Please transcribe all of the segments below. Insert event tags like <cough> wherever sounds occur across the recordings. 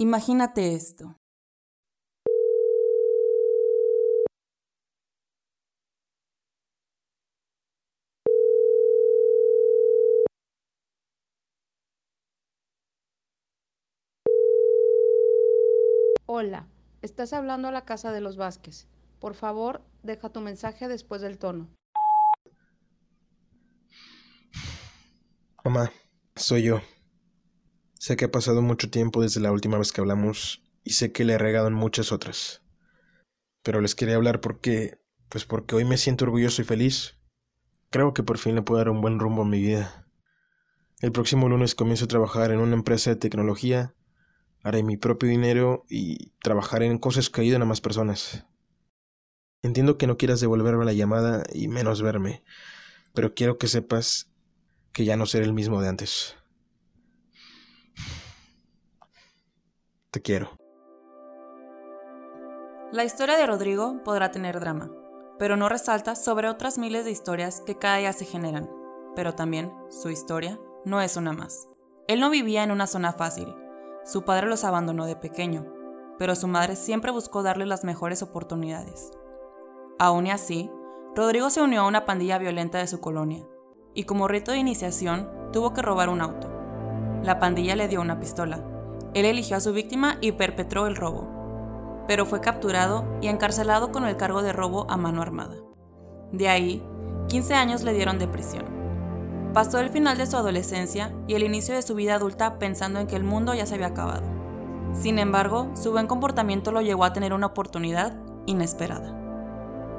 Imagínate esto. Hola, estás hablando a la casa de los Vázquez. Por favor, deja tu mensaje después del tono. Mamá, soy yo. Sé que ha pasado mucho tiempo desde la última vez que hablamos y sé que le he regado en muchas otras. Pero les quería hablar porque, pues porque hoy me siento orgulloso y feliz. Creo que por fin le puedo dar un buen rumbo a mi vida. El próximo lunes comienzo a trabajar en una empresa de tecnología, haré mi propio dinero y trabajaré en cosas que ayuden a más personas. Entiendo que no quieras devolverme la llamada y menos verme, pero quiero que sepas que ya no seré el mismo de antes. Te quiero. La historia de Rodrigo podrá tener drama, pero no resalta sobre otras miles de historias que cada día se generan. Pero también, su historia no es una más. Él no vivía en una zona fácil. Su padre los abandonó de pequeño, pero su madre siempre buscó darle las mejores oportunidades. Aún así, Rodrigo se unió a una pandilla violenta de su colonia, y como rito de iniciación tuvo que robar un auto. La pandilla le dio una pistola. Él eligió a su víctima y perpetró el robo, pero fue capturado y encarcelado con el cargo de robo a mano armada. De ahí, 15 años le dieron de prisión. Pasó el final de su adolescencia y el inicio de su vida adulta pensando en que el mundo ya se había acabado. Sin embargo, su buen comportamiento lo llevó a tener una oportunidad inesperada.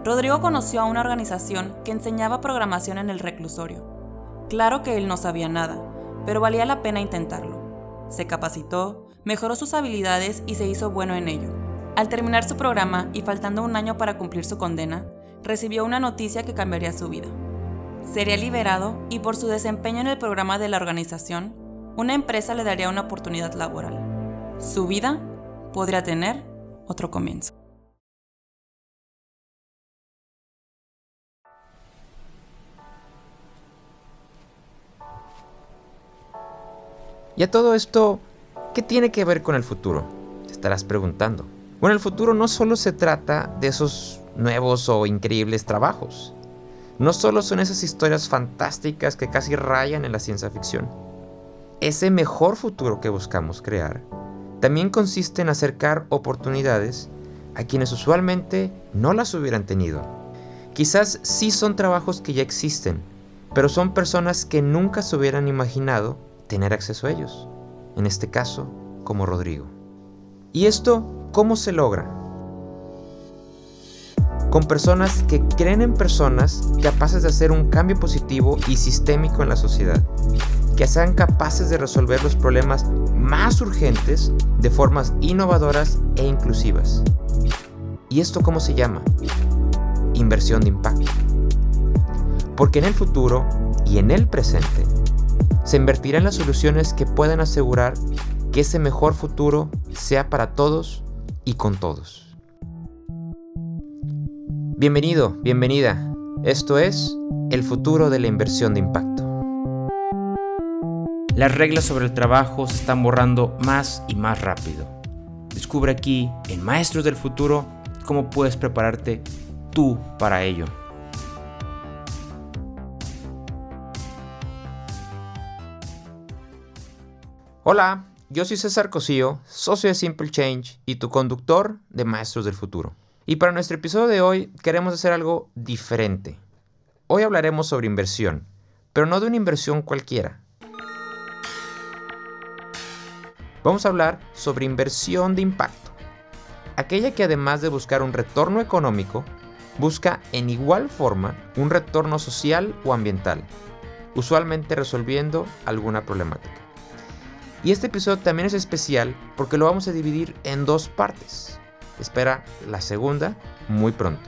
Rodrigo conoció a una organización que enseñaba programación en el reclusorio. Claro que él no sabía nada, pero valía la pena intentarlo. Se capacitó, mejoró sus habilidades y se hizo bueno en ello. Al terminar su programa y faltando un año para cumplir su condena, recibió una noticia que cambiaría su vida. Sería liberado y por su desempeño en el programa de la organización, una empresa le daría una oportunidad laboral. Su vida podría tener otro comienzo. Y a todo esto, ¿qué tiene que ver con el futuro? Te estarás preguntando. Bueno, el futuro no solo se trata de esos nuevos o increíbles trabajos. No solo son esas historias fantásticas que casi rayan en la ciencia ficción. Ese mejor futuro que buscamos crear también consiste en acercar oportunidades a quienes usualmente no las hubieran tenido. Quizás sí son trabajos que ya existen, pero son personas que nunca se hubieran imaginado tener acceso a ellos, en este caso como Rodrigo. ¿Y esto cómo se logra? Con personas que creen en personas capaces de hacer un cambio positivo y sistémico en la sociedad, que sean capaces de resolver los problemas más urgentes de formas innovadoras e inclusivas. ¿Y esto cómo se llama? Inversión de impacto. Porque en el futuro y en el presente se invertirá en las soluciones que puedan asegurar que ese mejor futuro sea para todos y con todos. Bienvenido, bienvenida. Esto es el futuro de la inversión de impacto. Las reglas sobre el trabajo se están borrando más y más rápido. Descubre aquí, en Maestros del Futuro, cómo puedes prepararte tú para ello. Hola, yo soy César Cosío, socio de Simple Change y tu conductor de Maestros del Futuro. Y para nuestro episodio de hoy queremos hacer algo diferente. Hoy hablaremos sobre inversión, pero no de una inversión cualquiera. Vamos a hablar sobre inversión de impacto, aquella que además de buscar un retorno económico, busca en igual forma un retorno social o ambiental, usualmente resolviendo alguna problemática. Y este episodio también es especial porque lo vamos a dividir en dos partes. Espera la segunda muy pronto.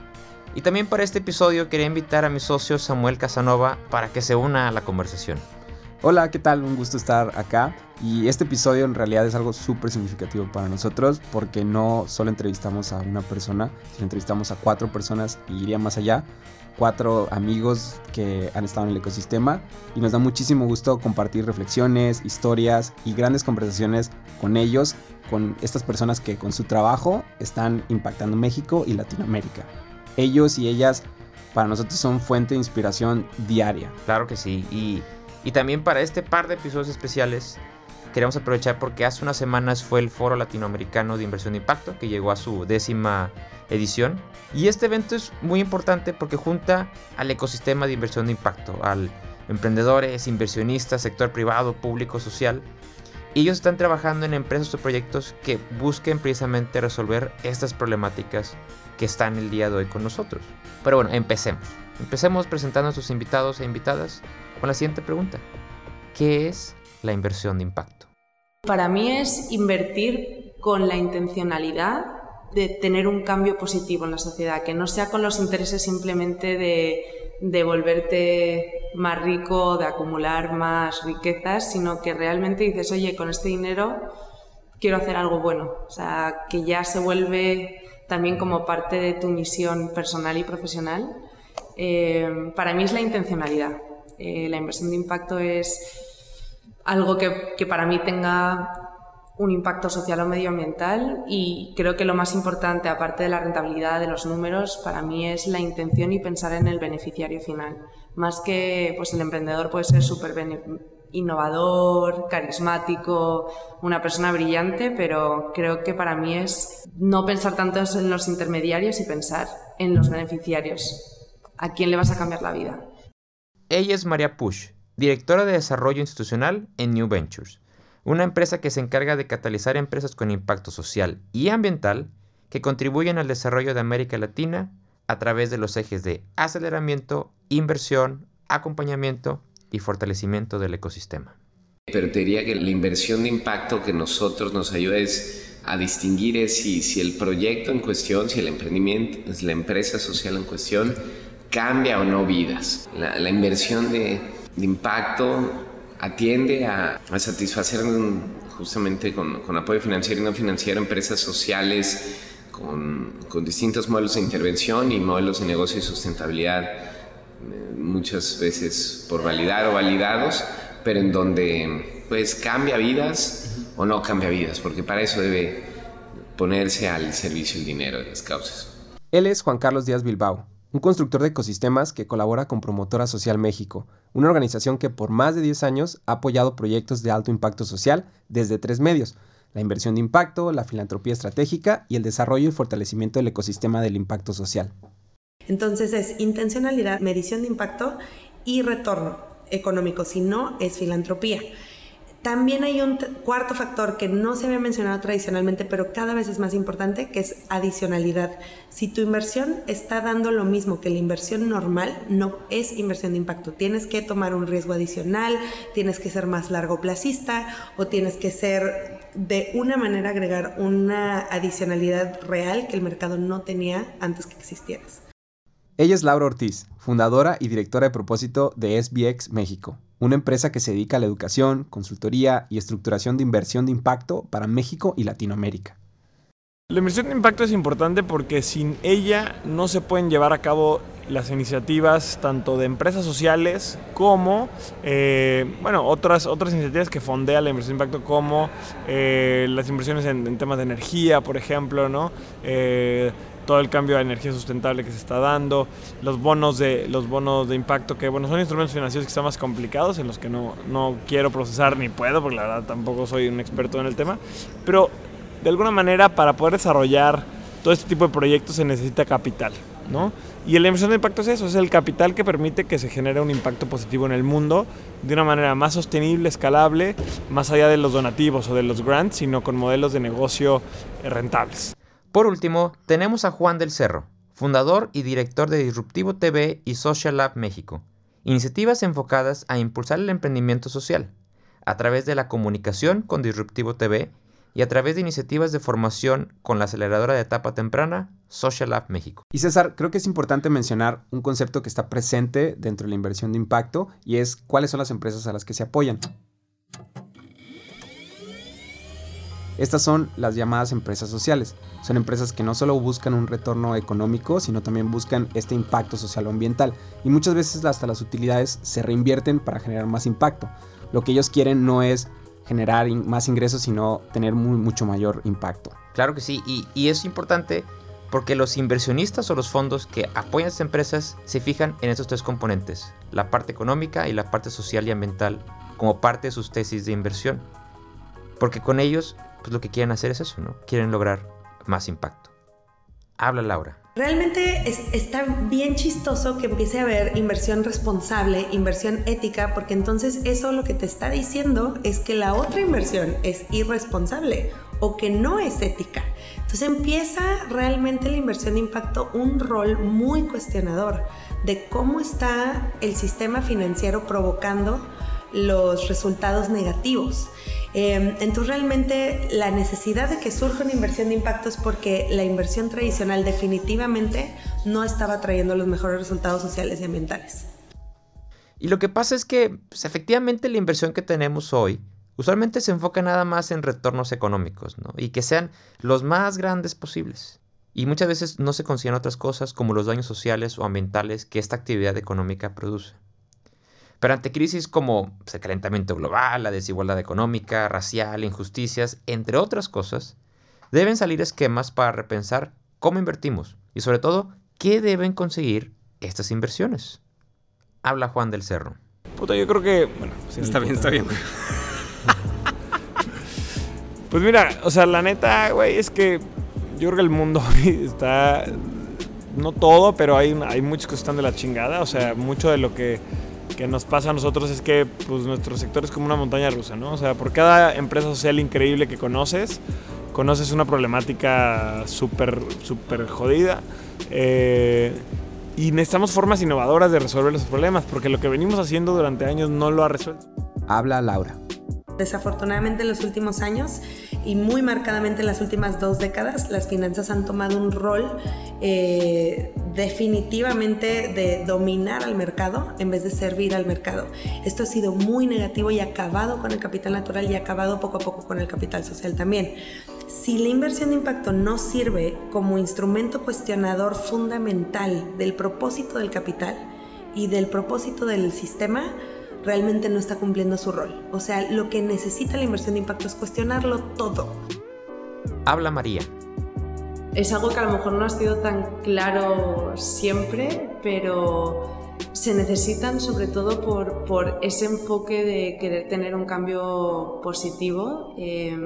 Y también para este episodio quería invitar a mi socio Samuel Casanova para que se una a la conversación. Hola, ¿qué tal? Un gusto estar acá. Y este episodio en realidad es algo súper significativo para nosotros porque no solo entrevistamos a una persona, sino entrevistamos a cuatro personas y iría más allá. Cuatro amigos que han estado en el ecosistema y nos da muchísimo gusto compartir reflexiones, historias y grandes conversaciones con ellos, con estas personas que con su trabajo están impactando México y Latinoamérica. Ellos y ellas para nosotros son fuente de inspiración diaria. Claro que sí. Y y también para este par de episodios especiales queremos aprovechar porque hace unas semanas fue el Foro Latinoamericano de Inversión de Impacto que llegó a su décima edición. Y este evento es muy importante porque junta al ecosistema de inversión de impacto, al emprendedores, inversionistas, sector privado, público, social. Y ellos están trabajando en empresas o proyectos que busquen precisamente resolver estas problemáticas que están el día de hoy con nosotros. Pero bueno, empecemos. Empecemos presentando a sus invitados e invitadas con la siguiente pregunta. ¿Qué es la inversión de impacto? Para mí es invertir con la intencionalidad de tener un cambio positivo en la sociedad, que no sea con los intereses simplemente de, de volverte más rico, de acumular más riquezas, sino que realmente dices, oye, con este dinero quiero hacer algo bueno. O sea, que ya se vuelve también como parte de tu misión personal y profesional. Eh, para mí es la intencionalidad. Eh, la inversión de impacto es algo que, que, para mí tenga un impacto social o medioambiental y creo que lo más importante, aparte de la rentabilidad de los números, para mí es la intención y pensar en el beneficiario final. Más que pues el emprendedor puede ser súper innovador, carismático, una persona brillante, pero creo que para mí es no pensar tanto en los intermediarios y pensar en los beneficiarios. ¿A quién le vas a cambiar la vida? Ella es María Push, directora de desarrollo institucional en New Ventures, una empresa que se encarga de catalizar empresas con impacto social y ambiental que contribuyen al desarrollo de América Latina a través de los ejes de aceleramiento, inversión, acompañamiento y fortalecimiento del ecosistema. Pero te diría que la inversión de impacto que nosotros nos ayuda es a distinguir es si, si el proyecto en cuestión, si el emprendimiento, la empresa social en cuestión, cambia o no vidas. La, inversión de, impacto atiende a, satisfacer justamente con, apoyo financiero y no financiero empresas sociales con, distintos modelos de intervención y modelos de negocio y sustentabilidad, eh, muchas veces por validar o validados, pero en donde pues cambia vidas o no cambia vidas, porque para eso debe ponerse al servicio el dinero de las causas. Él es Juan Carlos Díaz Bilbao, un constructor de ecosistemas que colabora con Promotora Social México, una organización que por más de 10 años ha apoyado proyectos de alto impacto social desde tres medios, la inversión de impacto, la filantropía estratégica y el desarrollo y fortalecimiento del ecosistema del impacto social. Entonces es intencionalidad, medición de impacto y retorno económico, si no es filantropía. También hay un cuarto factor que no se había mencionado tradicionalmente, pero cada vez es más importante, que es adicionalidad. Si tu inversión está dando lo mismo que la inversión normal, no es inversión de impacto. Tienes que tomar un riesgo adicional, tienes que ser más largo placista o tienes que ser de una manera agregar una adicionalidad real que el mercado no tenía antes que existieras. Ella es Laura Ortiz, fundadora y directora de propósito de SBX México una empresa que se dedica a la educación, consultoría y estructuración de inversión de impacto para México y Latinoamérica. La inversión de impacto es importante porque sin ella no se pueden llevar a cabo las iniciativas tanto de empresas sociales como eh, bueno, otras, otras iniciativas que fondea la inversión de impacto como eh, las inversiones en, temas de energía, por ejemplo, ¿no? Eh, todo el cambio a energía sustentable que se está dando, los bonos de, los bonos de impacto, que bueno, son instrumentos financieros que están más complicados, en los que no, no quiero procesar ni puedo, porque la verdad tampoco soy un experto en el tema, pero de alguna manera para poder desarrollar todo este tipo de proyectos se necesita capital, ¿no? Y la inversión de impacto es eso, es el capital que permite que se genere un impacto positivo en el mundo de una manera más sostenible, escalable, más allá de los donativos o de los grants, sino con modelos de negocio rentables. Por último, tenemos a Juan del Cerro, fundador y director de Disruptivo TV y Social Lab México, iniciativas enfocadas a impulsar el emprendimiento social. A través de la comunicación con Disruptivo TV, y a través de iniciativas de formación con la aceleradora de etapa temprana Social Lab México. Y César, creo que es importante mencionar un concepto que está presente dentro de la inversión de impacto y es cuáles son las empresas a las que se apoyan. Estas son las llamadas empresas sociales. Son empresas que no solo buscan un retorno económico, sino también buscan este impacto social o ambiental. Y muchas veces hasta las utilidades se reinvierten para generar más impacto. Lo que ellos quieren no es generar más ingresos, sino tener mucho mayor impacto. Claro que sí, y, y es importante porque los inversionistas o los fondos que apoyan a estas empresas se fijan en estos tres componentes, la parte económica y la parte social y ambiental, como parte de sus tesis de inversión. Porque con ellos, pues lo que quieren hacer es eso, ¿no? Quieren lograr más impacto. Habla Laura. Realmente está bien chistoso que empiece a haber inversión responsable, inversión ética, porque entonces eso lo que te está diciendo es que la otra inversión es irresponsable o que no es ética. Entonces empieza realmente la inversión de impacto un rol muy cuestionador de cómo está el sistema financiero provocando los resultados negativos. Em, entonces realmente la necesidad de que surja una inversión de impacto es porque la inversión tradicional definitivamente no estaba trayendo los mejores resultados sociales y ambientales. Y lo que pasa es que pues, efectivamente la inversión que tenemos hoy usualmente se enfoca nada más en retornos económicos, ¿no? Y que sean los más grandes posibles. Y muchas veces no se consideran otras cosas como los daños sociales o ambientales que esta actividad económica produce. Pero ante crisis como pues, el calentamiento global, la desigualdad económica, racial, injusticias, entre otras cosas, deben salir esquemas para repensar cómo invertimos y sobre todo qué deben conseguir estas inversiones. Habla Juan del Cerro. Puta, yo creo que... Bueno, está bien, está bien. <laughs> Pues mira, o sea, la neta, güey, es que yo creo que el mundo <laughs> está. No todo, pero hay, hay muchos que están de la chingada. O sea, mucho de lo que, que nos pasa a nosotros es que pues, nuestro sector es como una montaña rusa, ¿no? O sea, por cada empresa social increíble que conoces, conoces una problemática súper, súper jodida. Eh, y necesitamos formas innovadoras de resolver los problemas, porque lo que venimos haciendo durante años no lo ha resuelto. Habla Laura. Desafortunadamente en los últimos años y muy marcadamente en las últimas dos décadas, las finanzas han tomado un rol eh, definitivamente de dominar al mercado en vez de servir al mercado. Esto ha sido muy negativo y acabado con el capital natural y acabado poco a poco con el capital social también. Si la inversión de impacto no sirve como instrumento cuestionador fundamental del propósito del capital y del propósito del sistema, realmente no está cumpliendo su rol. O sea, lo que necesita la inversión de impacto es cuestionarlo todo. Habla María. Es algo que a lo mejor no ha sido tan claro siempre, pero se necesitan sobre todo por, por ese enfoque de querer tener un cambio positivo eh,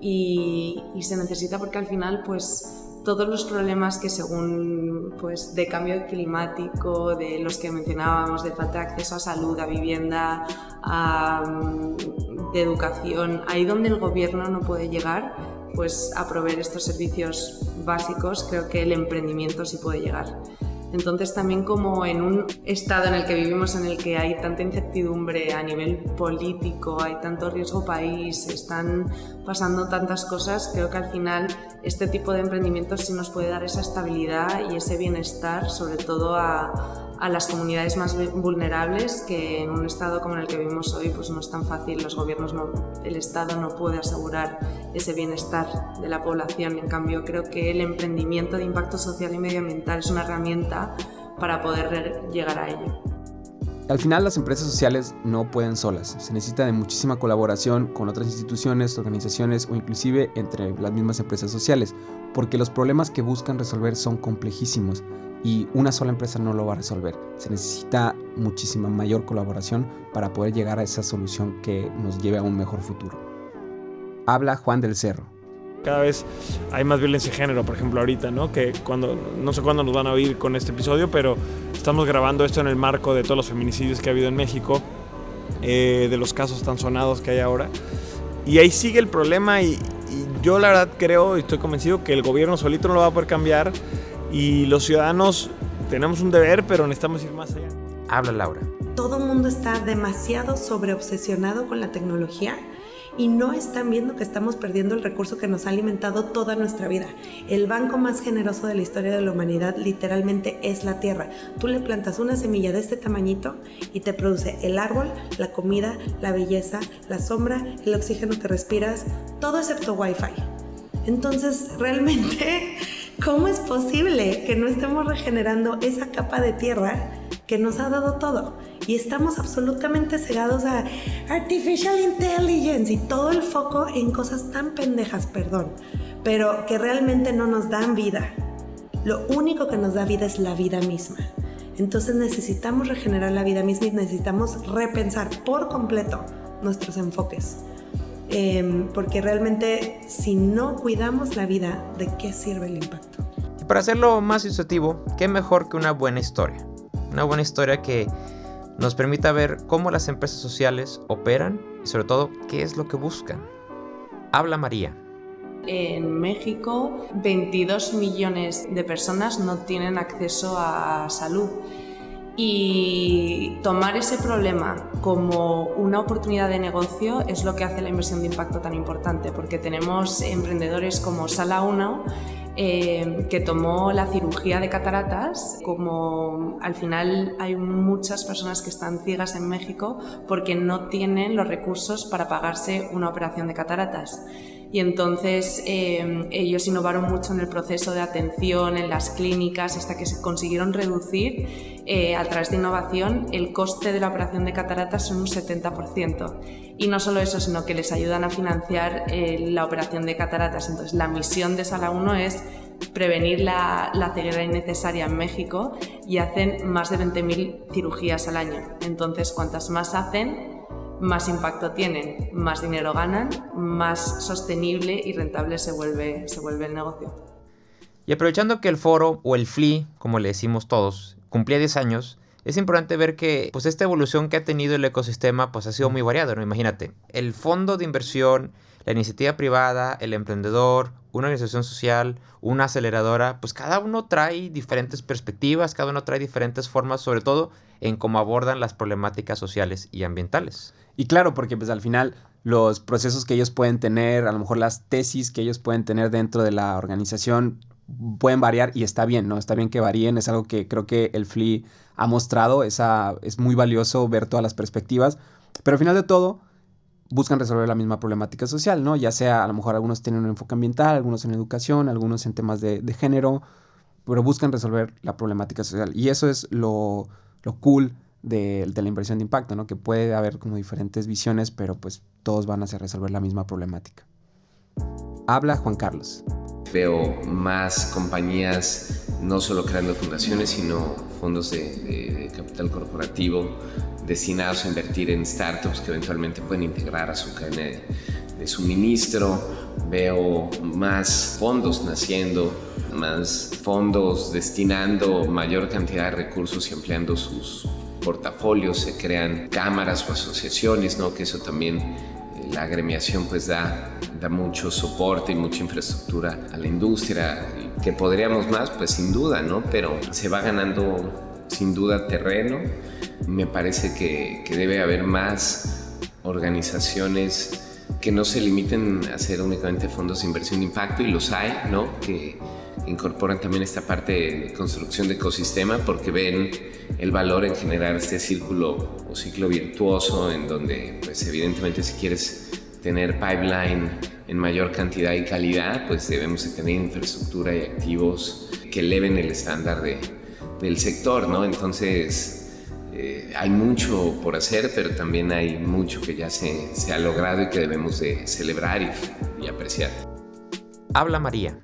y, y se necesita porque al final pues todos los problemas que según pues de cambio climático, de los que mencionábamos, de falta de acceso a salud, a vivienda, de educación, ahí donde el gobierno no puede llegar, pues a proveer estos servicios básicos, creo que el emprendimiento sí puede llegar. Entonces también como en un estado en el que vivimos, en el que hay tanta incertidumbre a nivel político, hay tanto riesgo país, están pasando tantas cosas, creo que al final este tipo de emprendimientos sí nos puede dar esa estabilidad y ese bienestar, sobre todo a, a las comunidades más vulnerables que en un estado como el que vivimos hoy pues no es tan fácil, los gobiernos no, el estado no puede asegurar ese bienestar de la población, en cambio creo que el emprendimiento de impacto social y medioambiental es una herramienta para poder llegar a ello. Al final las empresas sociales no pueden solas, se necesita de muchísima colaboración con otras instituciones, organizaciones o inclusive entre las mismas empresas sociales, porque los problemas que buscan resolver son complejísimos y una sola empresa no lo va a resolver. Se necesita muchísima mayor colaboración para poder llegar a esa solución que nos lleve a un mejor futuro. Habla Juan del Cerro. Cada vez hay más violencia de género, por ejemplo, ahorita, ¿no? Que cuando, no sé cuándo nos van a oír con este episodio, pero estamos grabando esto en el marco de todos los feminicidios que ha habido en México, eh, de los casos tan sonados que hay ahora. Y ahí sigue el problema y, y yo la verdad creo y estoy convencido que el gobierno solito no lo va a poder cambiar y los ciudadanos tenemos un deber, pero necesitamos ir más allá. Habla Laura. Todo el mundo está demasiado sobreobsesionado con la tecnología y no están viendo que estamos perdiendo el recurso que nos ha alimentado toda nuestra vida. El banco más generoso de la historia de la humanidad literalmente es la tierra. Tú le plantas una semilla de este tamañito y te produce el árbol, la comida, la belleza, la sombra, el oxígeno que respiras, todo excepto wifi. Entonces, <laughs> realmente, ¿cómo es posible que no estemos regenerando esa capa de tierra que nos ha dado todo? Y estamos absolutamente cegados a artificial intelligence y todo el foco en cosas tan pendejas, perdón, pero que realmente no nos dan vida. Lo único que nos da vida es la vida misma. Entonces necesitamos regenerar la vida misma y necesitamos repensar por completo nuestros enfoques. Em, porque realmente si no cuidamos la vida, ¿de qué sirve el impacto? Y para hacerlo más ilustrativo, ¿qué mejor que una buena historia? Una buena historia que nos permita ver cómo las empresas sociales operan y sobre todo qué es lo que buscan. Habla María. En México, 22 millones de personas no tienen acceso a salud. Y tomar ese problema como una oportunidad de negocio es lo que hace la inversión de impacto tan importante, porque tenemos emprendedores como Sala 1 eh, que tomó la cirugía de cataratas, como al final hay muchas personas que están ciegas en México porque no tienen los recursos para pagarse una operación de cataratas y entonces eh, ellos innovaron mucho en el proceso de atención en las clínicas hasta que se consiguieron reducir eh, a través de innovación el coste de la operación de cataratas en un 70%. Y no solo eso, sino que les ayudan a financiar eh, la operación de cataratas. Entonces la misión de Sala 1 es prevenir la, la ceguera innecesaria en México y hacen más de 20.000 cirugías al año. Entonces, cuantas más hacen, más impacto tienen, más dinero ganan, más sostenible y rentable se vuelve, se vuelve el negocio. Y aprovechando que el foro, o el FLI, como le decimos todos, cumplía 10 años, es importante ver que pues esta evolución que ha tenido el ecosistema pues ha sido muy variado, ¿no? Imagínate, el fondo de inversión, la iniciativa privada, el emprendedor, una organización social, una aceleradora, pues cada uno trae diferentes perspectivas, cada uno trae diferentes formas, sobre todo en cómo abordan las problemáticas sociales y ambientales. Y claro, porque pues al final los procesos que ellos pueden tener, a lo mejor las tesis que ellos pueden tener dentro de la organización pueden variar y está bien, ¿no? Está bien que varíen, es algo que creo que el FLI ha mostrado, esa, es muy valioso ver todas las perspectivas, pero al final de todo buscan resolver la misma problemática social, ¿no? Ya sea, a lo mejor algunos tienen un enfoque ambiental, algunos en educación, algunos en temas de, género, pero buscan resolver la problemática social. Y eso es lo, lo cool de, la inversión de impacto, ¿no? Que puede haber como diferentes visiones, pero pues todos van a resolver la misma problemática. Habla Juan Carlos. Veo más compañías no solo creando fundaciones, sino fondos de, capital corporativo destinados a invertir en startups que eventualmente pueden integrar a su cadena de, de suministro. Veo más fondos naciendo, más fondos destinando mayor cantidad de recursos y ampliando sus portafolios, se crean cámaras o asociaciones, ¿no? que eso también eh, la agremiación pues da, da mucho soporte y mucha infraestructura a la industria, que podríamos más, pues sin duda, ¿no? Pero se va ganando sin duda terreno. Me parece que, que debe haber más organizaciones que no se limiten a hacer únicamente fondos de inversión de impacto, y los hay, ¿no? Que incorporan también esta parte de construcción de ecosistema porque ven el valor en generar este círculo o ciclo virtuoso en donde, pues evidentemente si quieres tener pipeline en mayor cantidad y calidad, pues debemos de tener infraestructura y activos que eleven el estándar de, del sector, ¿no? Entonces, eh, hay mucho por hacer, pero también hay mucho que ya se, ha logrado y que debemos de celebrar y apreciar. Habla María,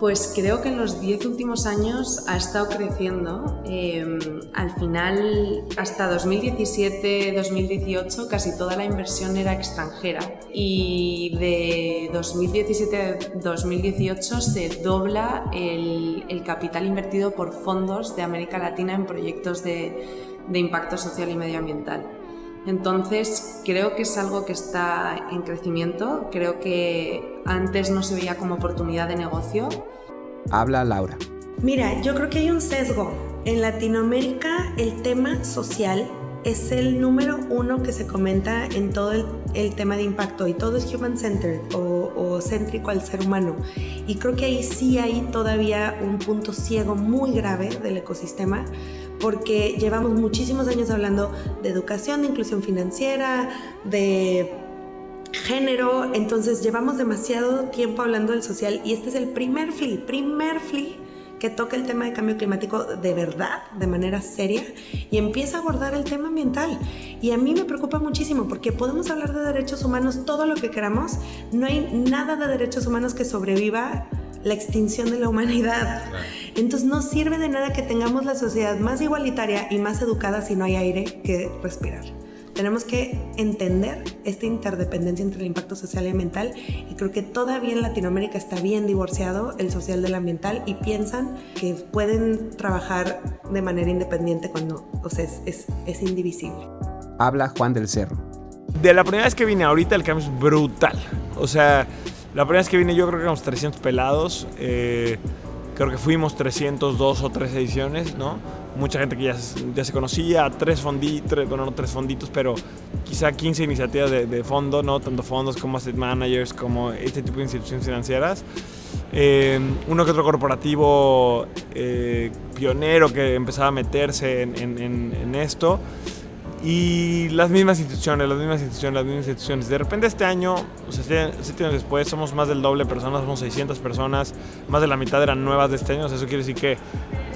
pues creo que en los 10 últimos años ha estado creciendo. Em, al final, hasta 2017-2018, casi toda la inversión era extranjera. Y de 2017 2018 se dobla el, capital invertido por fondos de América Latina en proyectos de impacto social y medioambiental. Entonces, creo que es algo que está en crecimiento, creo que antes no se veía como oportunidad de negocio. Habla Laura. Mira, yo creo que hay un sesgo. En Latinoamérica el tema social es el número uno que se comenta en todo el el tema de impacto y todo es human-centered o, o céntrico al ser humano. Y creo que ahí sí hay todavía un punto ciego muy grave del ecosistema porque llevamos muchísimos años hablando de educación, de inclusión financiera, de género, entonces llevamos demasiado tiempo hablando del social y este es el primer FLI, primer FLI que toca el tema de cambio climático de verdad, de manera seria, y empieza a abordar el tema ambiental. Y a mí me preocupa muchísimo porque podemos hablar de derechos humanos todo lo que queramos, no hay nada de derechos humanos que sobreviva la extinción de la humanidad. Entonces no sirve de nada que tengamos la sociedad más igualitaria y más educada si no hay aire que respirar. Tenemos que entender esta interdependencia entre el impacto social y ambiental y creo que todavía en Latinoamérica está bien divorciado el social del ambiental y piensan que pueden trabajar de manera independiente cuando o sea, es, es, es indivisible. Habla Juan del Cerro. De la primera vez que vine ahorita el cambio es brutal. O sea, la primera vez que vine yo creo que éramos 300 pelados. Eh, creo que fuimos 302 o 3 ediciones, ¿no? Mucha gente que ya, se conocía, tres fonditos, bueno, no tres fonditos, pero quizá 15 iniciativas de, fondo, ¿no? Tanto fondos como asset managers, como este tipo de instituciones financieras. Eh, uno que otro corporativo eh, pionero que empezaba a meterse en, en, en esto y las mismas instituciones, las mismas instituciones, las mismas instituciones. De repente este año, o sea, siete años después, somos más del doble personas, somos 600 personas, más de la mitad eran nuevas de este año, o sea, eso quiere decir que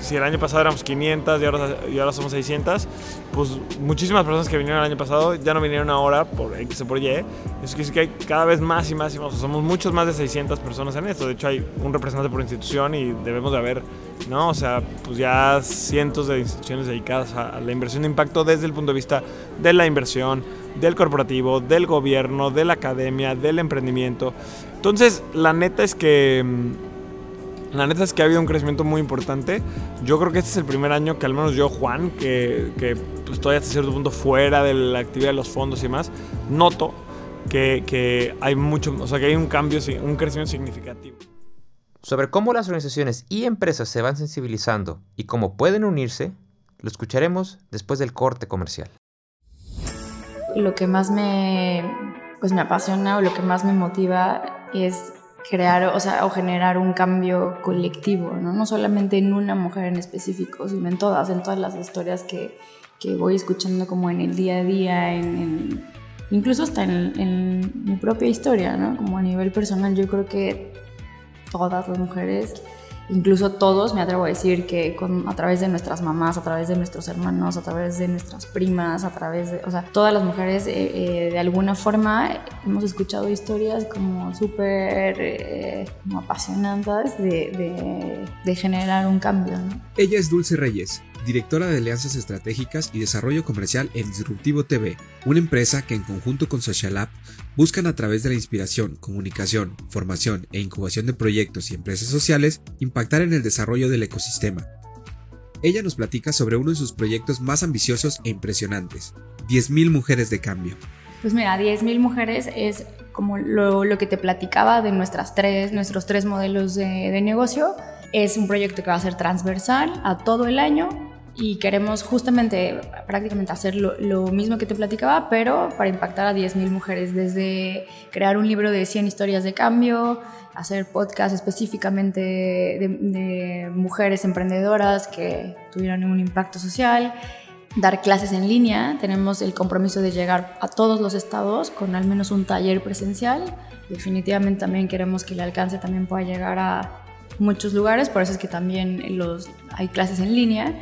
si el año pasado éramos 500 y ahora, y ahora somos 600, pues muchísimas personas que vinieron el año pasado ya no vinieron ahora por X o por Y. Eso quiere decir que hay cada vez más y más y más, somos muchos más de 600 personas en esto. De hecho, hay un representante por institución y debemos de haber, ¿no? O sea, pues ya cientos de instituciones dedicadas a la inversión de impacto desde el punto de vista de la inversión, del corporativo, del gobierno, de la academia, del emprendimiento. Entonces, la neta es que la neta es que ha habido un crecimiento muy importante. Yo creo que este es el primer año que al menos yo, Juan, que, que pues, estoy hasta cierto punto fuera de la actividad de los fondos y demás, noto que, que, hay mucho, o sea, que hay un cambio, un crecimiento significativo. Sobre cómo las organizaciones y empresas se van sensibilizando y cómo pueden unirse, lo escucharemos después del corte comercial. Lo que más me, pues me apasiona o lo que más me motiva es crear, o sea, o generar un cambio colectivo, ¿no? No solamente en una mujer en específico, sino en todas, en todas las historias que, que voy escuchando como en el día a día, en, incluso hasta en, en, mi propia historia, ¿no? Como a nivel personal, yo creo que todas las mujeres incluso todos, me atrevo a decir que con, a través de nuestras mamás, a través de nuestros hermanos, a través de nuestras primas, a través de, o sea, todas las mujeres eh, eh, de alguna forma hemos escuchado historias como súper eh, apasionantes de, de, generar un cambio. Ella es Dulce Reyes, directora de Alianzas Estratégicas y Desarrollo Comercial en Disruptivo TV, una empresa que en conjunto con Social Lab buscan a través de la inspiración, comunicación, formación e incubación de proyectos y empresas sociales impactar en el desarrollo del ecosistema. Ella nos platica sobre uno de sus proyectos más ambiciosos e impresionantes, 10.000 mujeres de cambio. Pues mira, 10.000 mujeres es como lo, lo, que te platicaba de nuestras tres, nuestros tres modelos de, de negocio. Es un proyecto que va a ser transversal a todo el año y queremos justamente prácticamente hacer lo, lo, mismo que te platicaba, pero para impactar a 10.000 mujeres, desde crear un libro de 100 historias de cambio, hacer podcast específicamente de, de mujeres emprendedoras que tuvieran un impacto social, dar clases en línea, tenemos el compromiso de llegar a todos los estados con al menos un taller presencial, definitivamente también queremos que el alcance también pueda llegar a muchos lugares, por eso es que también los, hay clases en línea,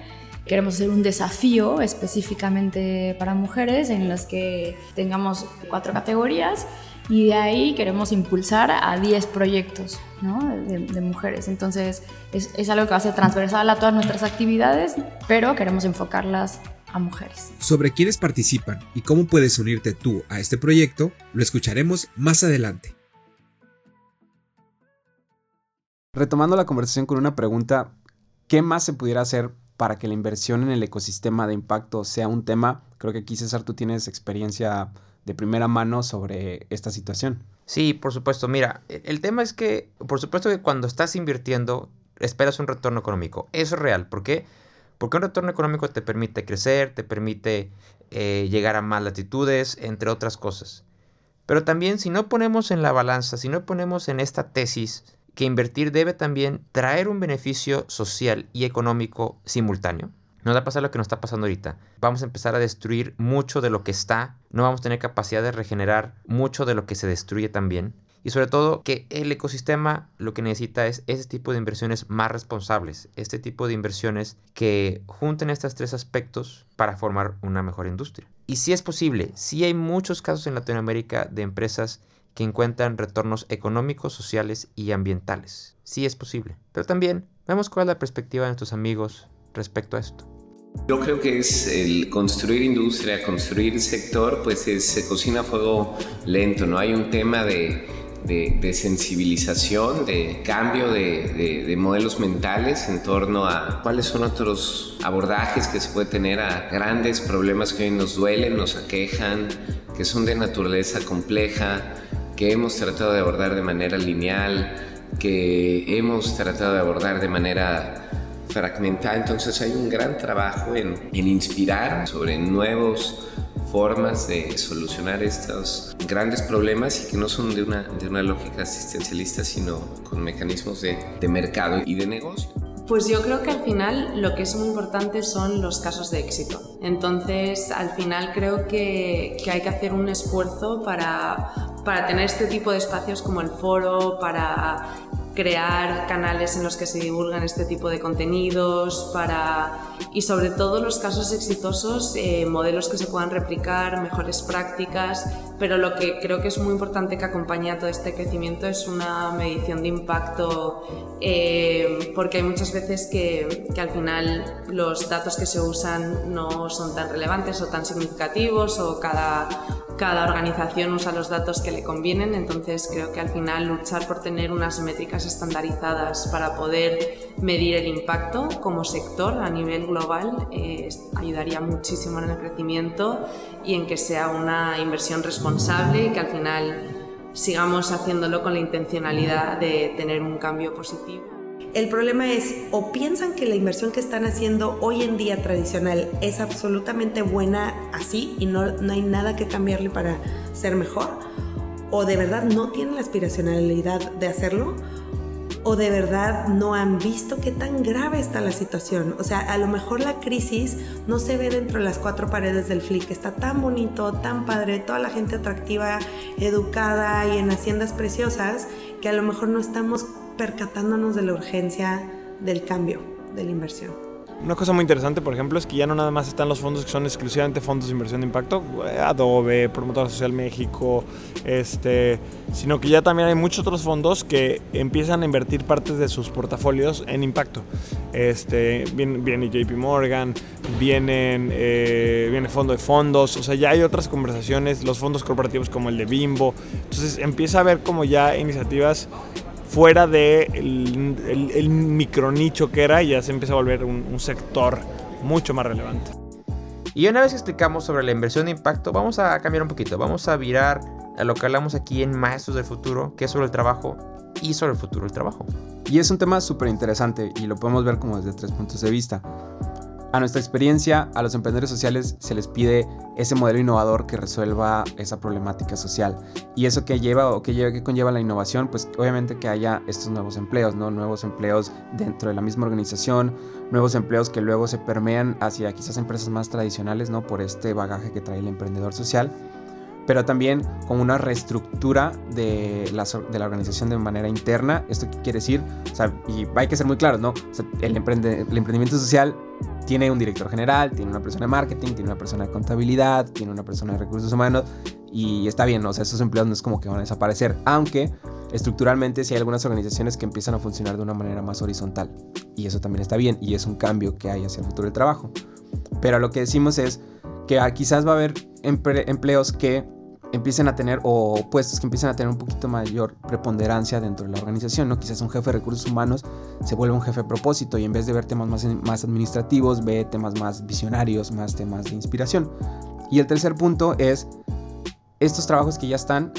Queremos hacer un desafío específicamente para mujeres en las que tengamos cuatro categorías y de ahí queremos impulsar a 10 proyectos ¿no? de, de, mujeres. Entonces es, es algo que va a ser transversal a todas nuestras actividades, pero queremos enfocarlas a mujeres. Sobre quiénes participan y cómo puedes unirte tú a este proyecto, lo escucharemos más adelante. Retomando la conversación con una pregunta, ¿qué más se pudiera hacer para que la inversión en el ecosistema de impacto sea un tema. Creo que aquí, César, tú tienes experiencia de primera mano sobre esta situación. Sí, por supuesto. Mira, el tema es que, por supuesto que cuando estás invirtiendo, esperas un retorno económico. Eso es real. ¿Por qué? Porque un retorno económico te permite crecer, te permite eh, llegar a más latitudes, entre otras cosas. Pero también si no ponemos en la balanza, si no ponemos en esta tesis que invertir debe también traer un beneficio social y económico simultáneo, nos va a pasar lo que nos está pasando ahorita. Vamos a empezar a destruir mucho de lo que está, no vamos a tener capacidad de regenerar mucho de lo que se destruye también. Y sobre todo que el ecosistema lo que necesita es ese tipo de inversiones más responsables, este tipo de inversiones que junten estos tres aspectos para formar una mejor industria. Y si es posible, si hay muchos casos en Latinoamérica de empresas que encuentran retornos económicos, sociales y ambientales. Sí es posible. Pero también vemos cuál es la perspectiva de nuestros amigos respecto a esto. Yo creo que es el construir industria, construir sector, pues se cocina a fuego lento, ¿no? Hay un tema de, de, sensibilización, de cambio de, de, modelos mentales en torno a cuáles son otros abordajes que se puede tener a grandes problemas que hoy nos duelen, nos aquejan, que son de naturaleza compleja, que hemos tratado de abordar de manera lineal, que hemos tratado de abordar de manera fragmentada. Entonces hay un gran trabajo en, en inspirar sobre nuevos formas de solucionar estos grandes problemas y que no son de una, de una lógica asistencialista, sino con mecanismos de, de mercado y de negocio. Pues yo creo que al final lo que es muy importante son los casos de éxito. Entonces, al final creo que, que hay que hacer un esfuerzo para, para tener este tipo de espacios como el foro, para crear canales en los que se divulgan este tipo de contenidos para y sobre todo los casos exitosos, eh, modelos que se puedan replicar, mejores prácticas, pero lo que creo que es muy importante que acompañe a todo este crecimiento es una medición de impacto, eh, porque hay muchas veces que, que al final los datos que se usan no son tan relevantes o tan significativos o cada cada organización usa los datos que le convienen, entonces creo que al final luchar por tener unas métricas estandarizadas para poder medir el impacto como sector a nivel global eh, ayudaría muchísimo en el crecimiento y en que sea una inversión responsable y que al final sigamos haciéndolo con la intencionalidad de tener un cambio positivo. El problema es, o piensan que la inversión que están haciendo hoy en día tradicional es absolutamente buena así y no, no hay nada que cambiarle para ser mejor, o de verdad no tienen la aspiracionalidad de hacerlo, o de verdad no han visto qué tan grave está la situación. O sea, a lo mejor la crisis no se ve dentro de las cuatro paredes del FLIC. Está tan bonito, tan padre, toda la gente atractiva, educada y en haciendas preciosas, que a lo mejor no estamos percatándonos de la urgencia del cambio, de la inversión. Una cosa muy interesante, por ejemplo, es que ya no nada más están los fondos que son exclusivamente fondos de inversión de impacto, eh, Adobe, Promotora Social México, este, sino que ya también hay muchos otros fondos que empiezan a invertir partes de sus portafolios en impacto. Este, viene, viene JP Morgan, vienen, eh, viene Fondo de Fondos, o sea, ya hay otras conversaciones, los fondos corporativos como el de Bimbo. Entonces empieza a haber como ya iniciativas fuera de el, el, micronicho que era y ya se empieza a volver un, sector mucho más relevante. Y una vez que explicamos sobre la inversión de impacto, vamos a cambiar un poquito. Vamos a virar a lo que hablamos aquí en Maestros del Futuro, que es sobre el trabajo y sobre el futuro del trabajo. Y es un tema súper interesante y lo podemos ver como desde tres puntos de vista. A nuestra experiencia, a los emprendedores sociales se les pide ese modelo innovador que resuelva esa problemática social. Y eso que lleva o que, lleva, que conlleva la innovación, pues obviamente que haya estos nuevos empleos, ¿no? Nuevos empleos dentro de la misma organización, nuevos empleos que luego se permean hacia quizás empresas más tradicionales, ¿no? Por este bagaje que trae el emprendedor social pero también con una reestructura de la, organización de manera interna. ¿Esto qué quiere decir? O sea, y hay que ser muy claros, ¿no? el emprendimiento social tiene un director general, tiene una persona de marketing, tiene una persona de contabilidad, tiene una persona de recursos humanos y está bien, o sea, esos empleos no es como que van a desaparecer, aunque estructuralmente sí hay algunas organizaciones que empiezan a funcionar de una manera más horizontal y eso también está bien y es un cambio que hay hacia el futuro del trabajo. Pero lo que decimos es que quizás va a haber empleos que empiecen a tener, o puestos que empiecen a tener un poquito mayor preponderancia dentro de la organización, ¿no? Quizás un jefe de recursos humanos se vuelve un jefe de propósito y en vez de ver temas más, más administrativos, ve temas más visionarios, más temas de inspiración. Y el tercer punto es estos trabajos que ya están,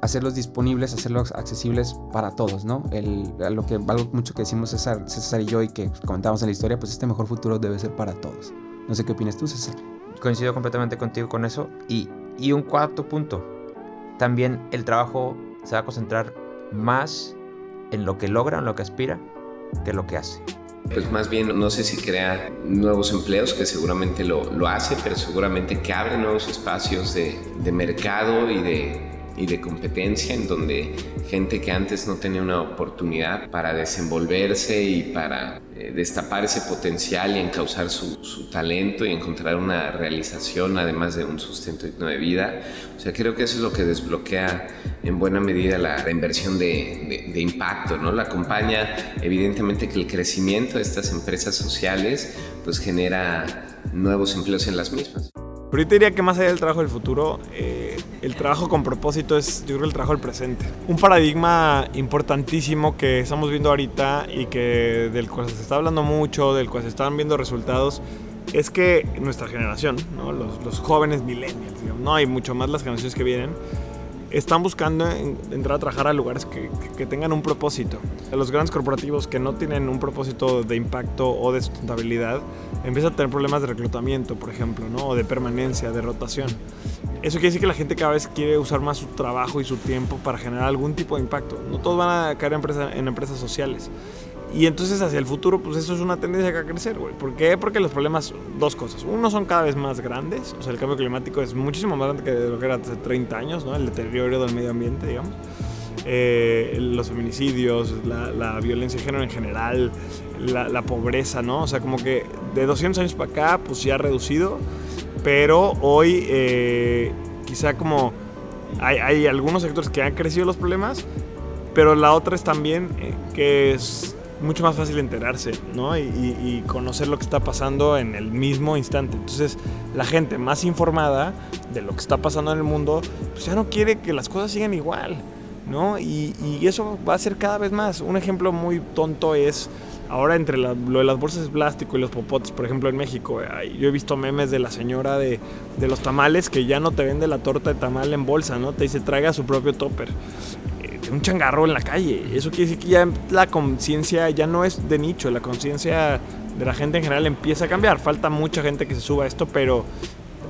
hacerlos disponibles, hacerlos accesibles para todos, ¿no? El, lo que algo mucho que decimos César, César y yo y que comentamos en la historia, pues este mejor futuro debe ser para todos. No sé qué opinas tú, César. Coincido completamente contigo con eso y y un cuarto punto, también el trabajo se va a concentrar más en lo que logra, en lo que aspira, que lo que hace. Pues más bien, no sé si crea nuevos empleos, que seguramente lo, lo hace, pero seguramente que abre nuevos espacios de, de mercado y de, y de competencia en donde gente que antes no tenía una oportunidad para desenvolverse y para eh, destapar ese potencial y encauzar su, talento y encontrar una realización además de un sustento digno de vida. O sea, creo que eso es lo que desbloquea en buena medida la, la inversión de, de, de, impacto, ¿no? La acompaña evidentemente que el crecimiento de estas empresas sociales pues genera nuevos empleos en las mismas. Pero yo te diría que más allá del trabajo del futuro, eh, el trabajo con propósito es, yo creo, el trabajo del presente. Un paradigma importantísimo que estamos viendo ahorita y que del cual se está hablando mucho, del cual se están viendo resultados, es que nuestra generación, ¿no? los, los, jóvenes millennials, digamos, no hay mucho más las generaciones que vienen, están buscando en, entrar a trabajar a lugares que, tengan un propósito. Los grandes corporativos que no tienen un propósito de impacto o de sustentabilidad empiezan a tener problemas de reclutamiento, por ejemplo, ¿no? o de permanencia, de rotación. Eso quiere decir que la gente cada vez quiere usar más su trabajo y su tiempo para generar algún tipo de impacto. No todos van a caer empresa, en empresas sociales. Y entonces hacia el futuro, pues eso es una tendencia que va a crecer, güey. ¿Por qué? Porque los problemas, dos cosas. Uno, son cada vez más grandes. O sea, el cambio climático es muchísimo más grande que lo que era hace 30 años, ¿no? El deterioro del medio ambiente, digamos. Eh, los feminicidios, la, la, violencia de género en general, la, pobreza, ¿no? O sea, como que de 200 años para acá, pues ya ha reducido. Pero hoy, eh, quizá como hay, hay, algunos sectores que han crecido los problemas, pero la otra es también eh, que es mucho más fácil enterarse, ¿no? Y, y, y, conocer lo que está pasando en el mismo instante. Entonces, la gente más informada de lo que está pasando en el mundo, pues ya no quiere que las cosas sigan igual, ¿no? Y, y eso va a ser cada vez más. Un ejemplo muy tonto es ahora entre la, lo de las bolsas de plástico y los popotes, por ejemplo, en México. Yo he visto memes de la señora de, de los tamales que ya no te vende la torta de tamal en bolsa, ¿no? Te dice traiga su propio topper un changarro en la calle. Eso quiere decir que ya la conciencia ya no es de nicho, la conciencia de la gente en general empieza a cambiar. Falta mucha gente que se suba a esto, pero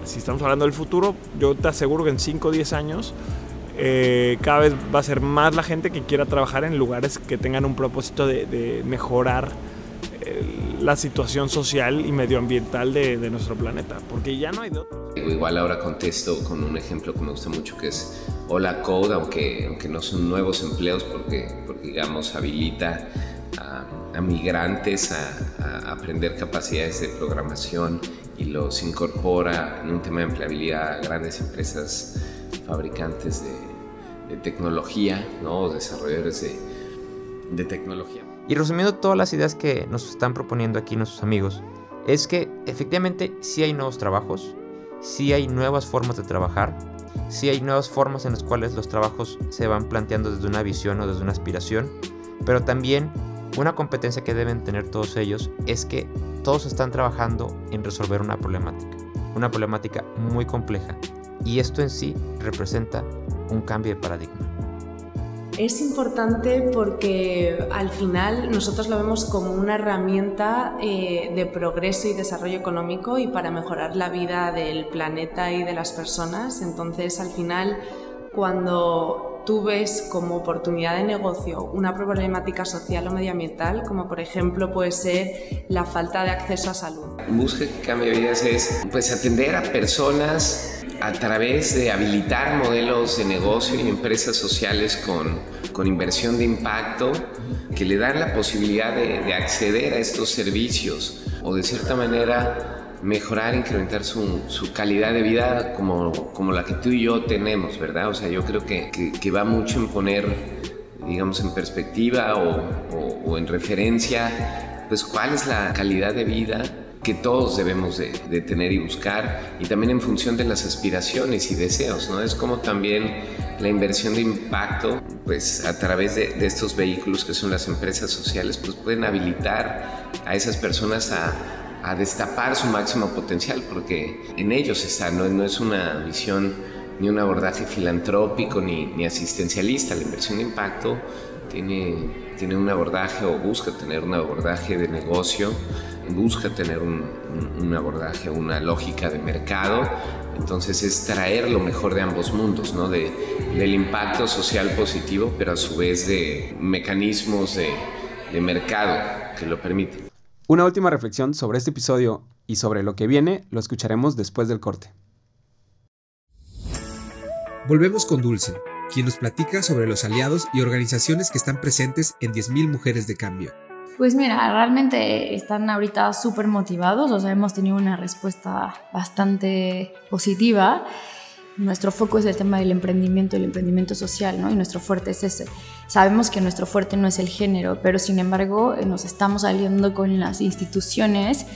si estamos hablando del futuro, yo te aseguro que en 5 o 10 años eh, cada vez va a ser más la gente que quiera trabajar en lugares que tengan un propósito de, de mejorar eh, la situación social y medioambiental de, de, nuestro planeta, porque ya no hay de otro. Igual ahora contesto con un ejemplo que me gusta mucho, que es Hola Code, aunque, aunque no son nuevos empleos, porque, porque digamos habilita a, migrantes a, aprender capacidades de programación y los incorpora en un tema de empleabilidad a grandes empresas fabricantes de, de tecnología, ¿no? desarrolladores de, de tecnología. Y resumiendo todas las ideas que nos están proponiendo aquí nuestros amigos, es que efectivamente sí hay nuevos trabajos, sí hay nuevas formas de trabajar, sí hay nuevas formas en las cuales los trabajos se van planteando desde una visión o desde una aspiración, pero también una competencia que deben tener todos ellos es que todos están trabajando en resolver una problemática, una problemática muy compleja, y esto en sí representa un cambio de paradigma. Es importante porque al final nosotros lo vemos como una herramienta eh, de progreso y desarrollo económico y para mejorar la vida del planeta y de las personas. Entonces al final cuando tú ves como oportunidad de negocio una problemática social o medioambiental, como por ejemplo puede ser la falta de acceso a salud. Busca que cambie vidas es pues atender a personas a través de habilitar modelos de negocio y empresas sociales con, con inversión de impacto que le dan la posibilidad de, de, acceder a estos servicios o de cierta manera mejorar, incrementar su, su, calidad de vida como, como la que tú y yo tenemos, ¿verdad? O sea, yo creo que, que, que va mucho en poner, digamos, en perspectiva o, o, o en referencia, pues cuál es la calidad de vida que todos debemos de, tener y buscar y también en función de las aspiraciones y deseos, ¿no? Es como también la inversión de impacto, pues a través de, estos vehículos que son las empresas sociales, pues pueden habilitar a esas personas a, destapar su máximo potencial, porque en ellos está, no, no es una visión ni un abordaje filantrópico ni, ni asistencialista, la inversión de impacto tiene tiene un abordaje o busca tener un abordaje de negocio, busca tener un, un, abordaje, una lógica de mercado. Entonces es traer lo mejor de ambos mundos, ¿no? De, del impacto social positivo, pero a su vez de mecanismos de, de mercado que lo permiten. Una última reflexión sobre este episodio y sobre lo que viene lo escucharemos después del corte. Volvemos con Dulce, quien nos platica sobre los aliados y organizaciones que están presentes en 10.000 Mujeres de Cambio. Pues mira, realmente están ahorita súper motivados, o sea, hemos tenido una respuesta bastante positiva. Nuestro foco es el tema del emprendimiento, el emprendimiento social, ¿no? Y nuestro fuerte es ese. Sabemos que nuestro fuerte no es el género, pero sin embargo nos estamos saliendo con las instituciones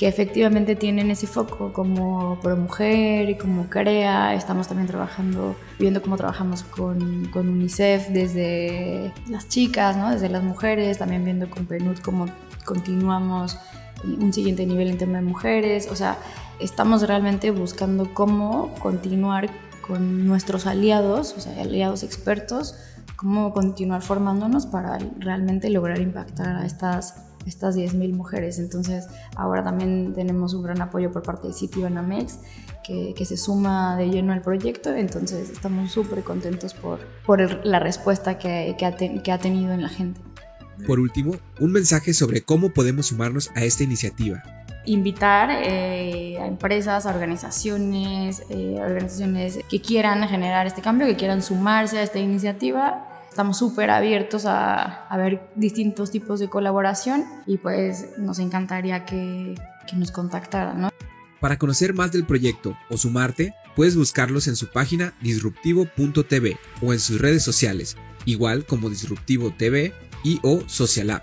que efectivamente tienen ese foco como ProMujer y como CREA. Estamos también trabajando, viendo cómo trabajamos con, con UNICEF desde las chicas, ¿no? desde las mujeres, también viendo con PNUD cómo continuamos un siguiente nivel en tema de mujeres. O sea, estamos realmente buscando cómo continuar con nuestros aliados, o sea, aliados expertos, cómo continuar formándonos para realmente lograr impactar a estas estas 10.000 mujeres. Entonces, ahora también tenemos un gran apoyo por parte de Citibanamex, que, que se suma de lleno al proyecto. Entonces, estamos súper contentos por, por la respuesta que, que, ha que ha tenido en la gente. Por último, un mensaje sobre cómo podemos sumarnos a esta iniciativa invitar eh, a empresas, a organizaciones, eh, organizaciones que quieran generar este cambio, que quieran sumarse a esta iniciativa Estamos súper abiertos a, a, ver distintos tipos de colaboración y pues nos encantaría que, que nos contactaran. Para conocer más del proyecto o sumarte, puedes buscarlos en su página disruptivo.tv o en sus redes sociales, igual como Disruptivo TV y o Social App,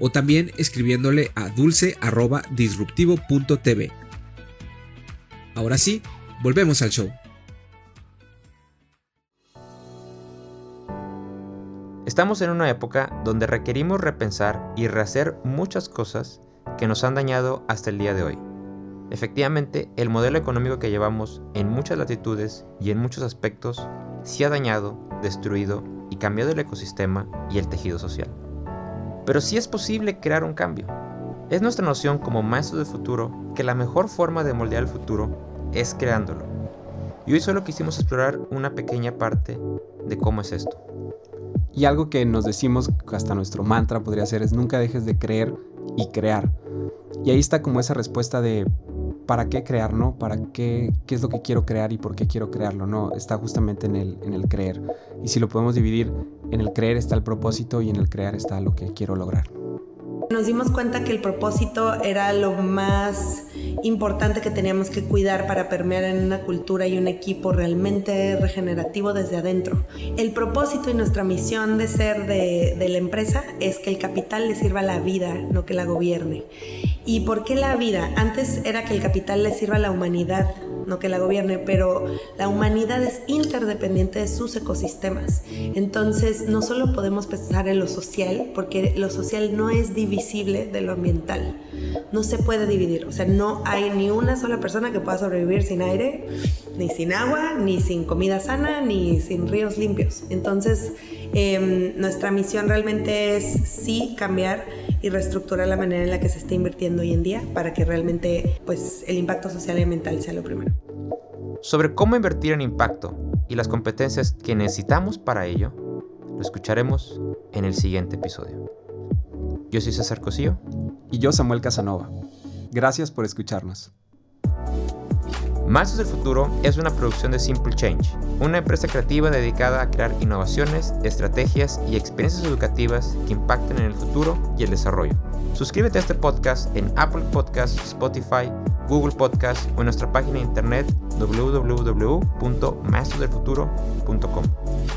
o también escribiéndole a dulce.disruptivo.tv. Ahora sí, volvemos al show. Estamos en una época donde requerimos repensar y rehacer muchas cosas que nos han dañado hasta el día de hoy. Efectivamente, el modelo económico que llevamos en muchas latitudes y en muchos aspectos se ha dañado, destruido y cambiado el ecosistema y el tejido social. Pero sí es posible crear un cambio. Es nuestra noción como maestros del futuro que la mejor forma de moldear el futuro es creándolo. Y hoy solo quisimos explorar una pequeña parte de cómo es esto. Y algo que nos decimos, hasta nuestro mantra podría ser, es nunca dejes de creer y crear. Y ahí está como esa respuesta de para qué crear, ¿no? ¿Para qué, qué es lo que quiero crear y por qué quiero crearlo, ¿no? Está justamente en el, en el creer. Y si lo podemos dividir, en el creer está el propósito y en el crear está lo que quiero lograr. Nos dimos cuenta que el propósito era lo más importante que teníamos que cuidar para permear en una cultura y un equipo realmente regenerativo desde adentro. El propósito y nuestra misión de ser de, la empresa es que el capital le sirva a la vida, no que la gobierne. ¿Y por qué la vida? Antes era que el capital le sirva a la humanidad, no que la gobierne, pero la humanidad es interdependiente de sus ecosistemas. Entonces, no solo podemos pensar en lo social, porque lo social no es divisible de lo ambiental. No se puede dividir, o sea, no hay ni una sola persona que pueda sobrevivir sin aire, ni sin agua, ni sin comida sana, ni sin ríos limpios. Entonces, em, nuestra misión realmente es sí cambiar y reestructurar la manera en la que se está invirtiendo hoy en día para que realmente pues, el impacto social y ambiental sea lo primero. Sobre cómo invertir en impacto y las competencias que necesitamos para ello, lo escucharemos en el siguiente episodio. Yo soy César Cosío. Y yo Samuel Casanova. Gracias por escucharnos. Maestros del Futuro es una producción de Simple Change, una empresa creativa dedicada a crear innovaciones, estrategias y experiencias educativas que impacten en el futuro y el desarrollo. Suscríbete a este podcast en Apple Podcasts, Spotify, Google Podcasts o en nuestra página de internet www.maestrosdelfuturo.com.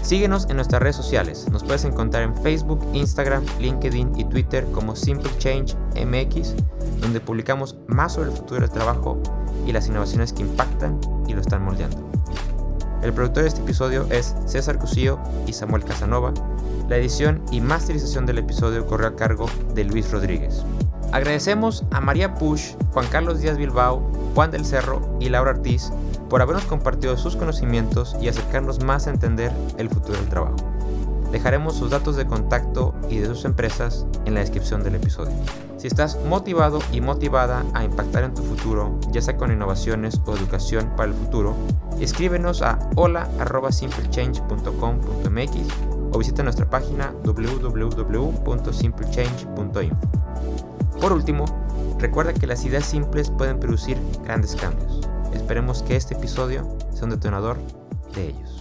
Síguenos en nuestras redes sociales. Nos puedes encontrar en Facebook, Instagram, LinkedIn y Twitter como Simple Change MX, donde publicamos más sobre el futuro del trabajo y las innovaciones que impactan y lo están moldeando. El productor de este episodio es César Cusío y Samuel Casanova. La edición y masterización del episodio corrió a cargo de Luis Rodríguez. Agradecemos a María Push, Juan Carlos Díaz Bilbao, Juan del Cerro y Laura Ortiz por habernos compartido sus conocimientos y acercarnos más a entender el futuro del trabajo. Dejaremos sus datos de contacto y de sus empresas en la descripción del episodio. Si estás motivado y motivada a impactar en tu futuro, ya sea con innovaciones o educación para el futuro, escríbenos a hola.simplechange.com.mx o visita nuestra página www.simplechange.info. Por último, recuerda que las ideas simples pueden producir grandes cambios. Esperemos que este episodio sea un detonador de ellos.